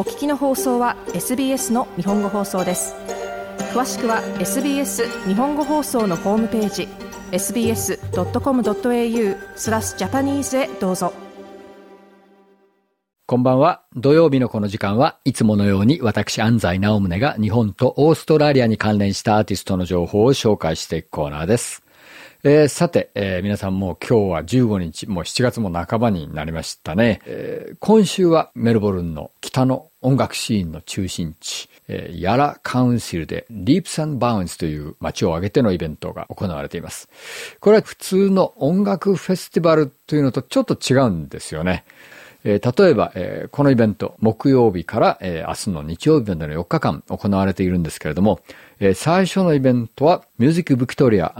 お聞きの放送は SBS の日本語放送です詳しくは SBS 日本語放送のホームページ sbs.com.au スラスジャパニーズへどうぞこんばんは。土曜日のこの時間はいつものように私安西直宗が日本とオーストラリアに関連したアーティストの情報を紹介していくコーナーです。えー、さて、えー、皆さんも今日は15日、もう7月も半ばになりましたね。えー、今週はメルボルンの北の音楽シーンの中心地、えー、ヤラカウンシルでリープサンバウンズという街を挙げてのイベントが行われています。これは普通の音楽フェスティバルというのとちょっと違うんですよね。えー、例えば、えー、このイベント、木曜日から、えー、明日の日曜日までの4日間行われているんですけれども、えー、最初のイベントは、 Music Victoria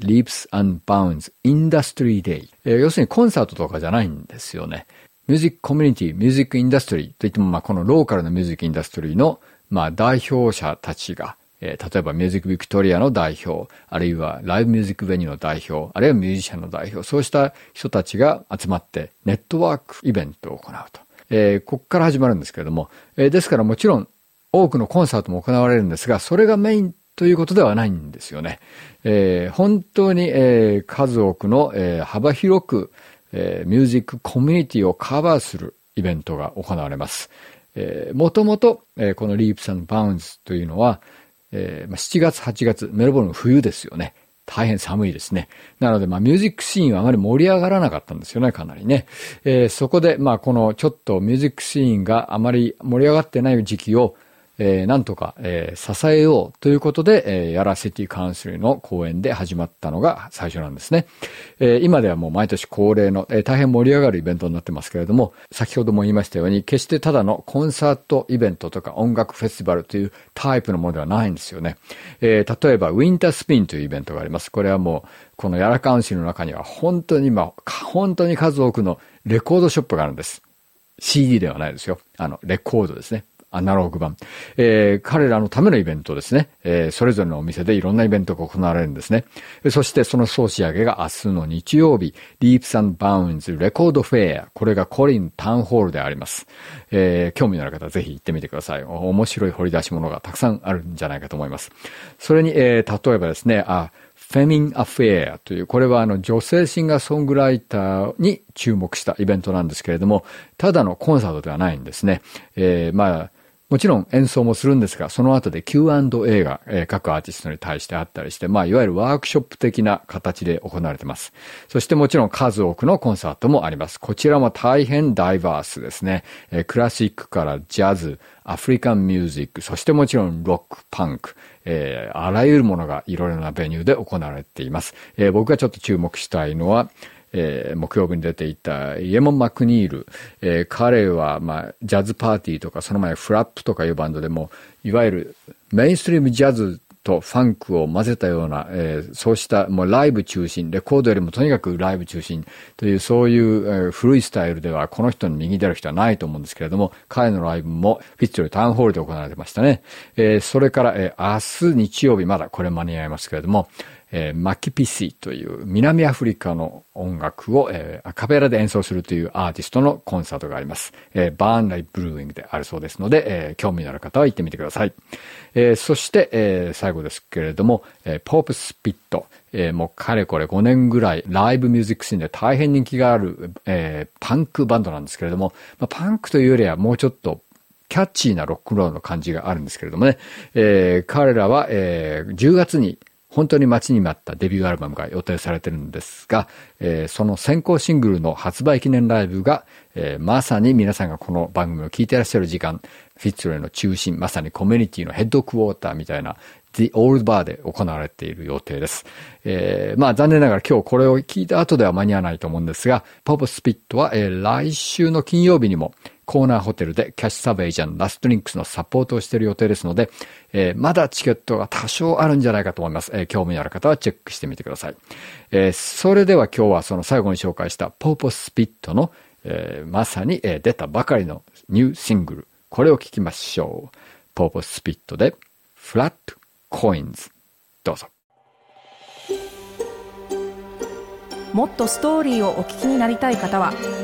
Leaps and Bounds Industry Day、え。要するにコンサートとかじゃないんですよね。 music community、 music industry といっても、まあ、このローカルの music industry の、まあ、代表者たちが、えー、例えばミュージックビクトリアの代表、あるいはライブミュージックベニューの代表、あるいはミュージシャンの代表、そうした人たちが集まってネットワークイベントを行うと。えー、ここから始まるんですけれども、えー、ですからもちろん多くのコンサートも行われるんですが、それがメインということではないんですよね。えー、本当に、えー、数多くの、えー、幅広く、えー、ミュージックコミュニティをカバーするイベントが行われます。えー、もともと、えー、このリープサンバウンズというのは、えーまあ、7月、8月、メルボルンの冬ですよね。大変寒いですね。なので、まあ、ミュージックシーンはあまり盛り上がらなかったんですよね、かなりね。えー、そこで、まあ、このちょっとミュージックシーンがあまり盛り上がってない時期を、えー、なんとか、えー、支えようということで、えー、ヤラシティカウンシルの公演で始まったのが最初なんですね。えー、今ではもう毎年恒例の、えー、大変盛り上がるイベントになってますけれども、先ほども言いましたように、決してただのコンサートイベントとか音楽フェスティバルというタイプのものではないんですよね。えー、例えば、ウィンタースピンというイベントがあります。これはもう、このヤラカウンシルの中には本当に、まあ、本当に数多くのレコードショップがあるんです。CD ではないですよ。あの、レコードですね。アナログ版。えー、彼らのためのイベントですね。えー、それぞれのお店でいろんなイベントが行われるんですね。そしてその総仕上げが明日の日曜日、リープサンバウンズレコードフェア。これがコリンタウンホールであります。えー、興味のある方はぜひ行ってみてください。面白い掘り出し物がたくさんあるんじゃないかと思います。それに、えー、例えばですね、あ、フェミン・アフェアという、これはあの女性シンガーソングライターに注目したイベントなんですけれども、ただのコンサートではないんですね。えー、まあ、もちろん演奏もするんですが、その後で Q&A が、え、各アーティストに対してあったりして、まあ、いわゆるワークショップ的な形で行われています。そしてもちろん数多くのコンサートもあります。こちらも大変ダイバースですね。え、クラシックからジャズ、アフリカンミュージック、そしてもちろんロック、パンク、えー、あらゆるものがいろいろなベニューで行われています。え、僕がちょっと注目したいのは、えー、木曜日に出ていたイエモン・マクニール、えー、彼は、まあ、ジャズパーティーとか、その前フラップとかいうバンドでも、いわゆるメインストリームジャズとファンクを混ぜたような、えー、そうしたもうライブ中心、レコードよりもとにかくライブ中心というそういう、えー、古いスタイルではこの人に右出る人はないと思うんですけれども、彼のライブもフィッツロイタウンホールで行われてましたね。えー、それから、えー、明日日曜日まだこれ間に合いますけれども、えー、マキピシという南アフリカの音楽を、えー、アカペラで演奏するというアーティストのコンサートがあります。えー、バーンライブルーイングであるそうですので、えー、興味のある方は行ってみてください。えー、そして、えー、最後ですけれども、えー、ポープスピット。えー、もうかれこれ5年ぐらいライブミュージックシーンで大変人気がある、えー、パンクバンドなんですけれども、まあ、パンクというよりはもうちょっとキャッチーなロックンロールの感じがあるんですけれどもね、えー、彼らは、えー、10月に本当に待ちに待ったデビューアルバムが予定されてるんですが、えー、その先行シングルの発売記念ライブが、えー、まさに皆さんがこの番組を聞いてらっしゃる時間、フィッツロイの中心、まさにコミュニティのヘッドクォーターみたいな The Old Bar で行われている予定です。えー、まあ残念ながら今日これを聞いた後では間に合わないと思うんですが、ポップスピットは、えー、来週の金曜日にもコーナーホテルでキャッシュサベイジャンラストリンクスのサポートをしている予定ですので、えー、まだチケットが多少あるんじゃないかと思います。えー、興味のある方はチェックしてみてください。えー、それでは今日はその最後に紹介したポーポスピットの、えー、まさに、えー、出たばかりのニューシングル、これを聞きましょう。ポーポスピットで、フラットコインズ。どうぞ。もっとストーリーをお聞きになりたい方は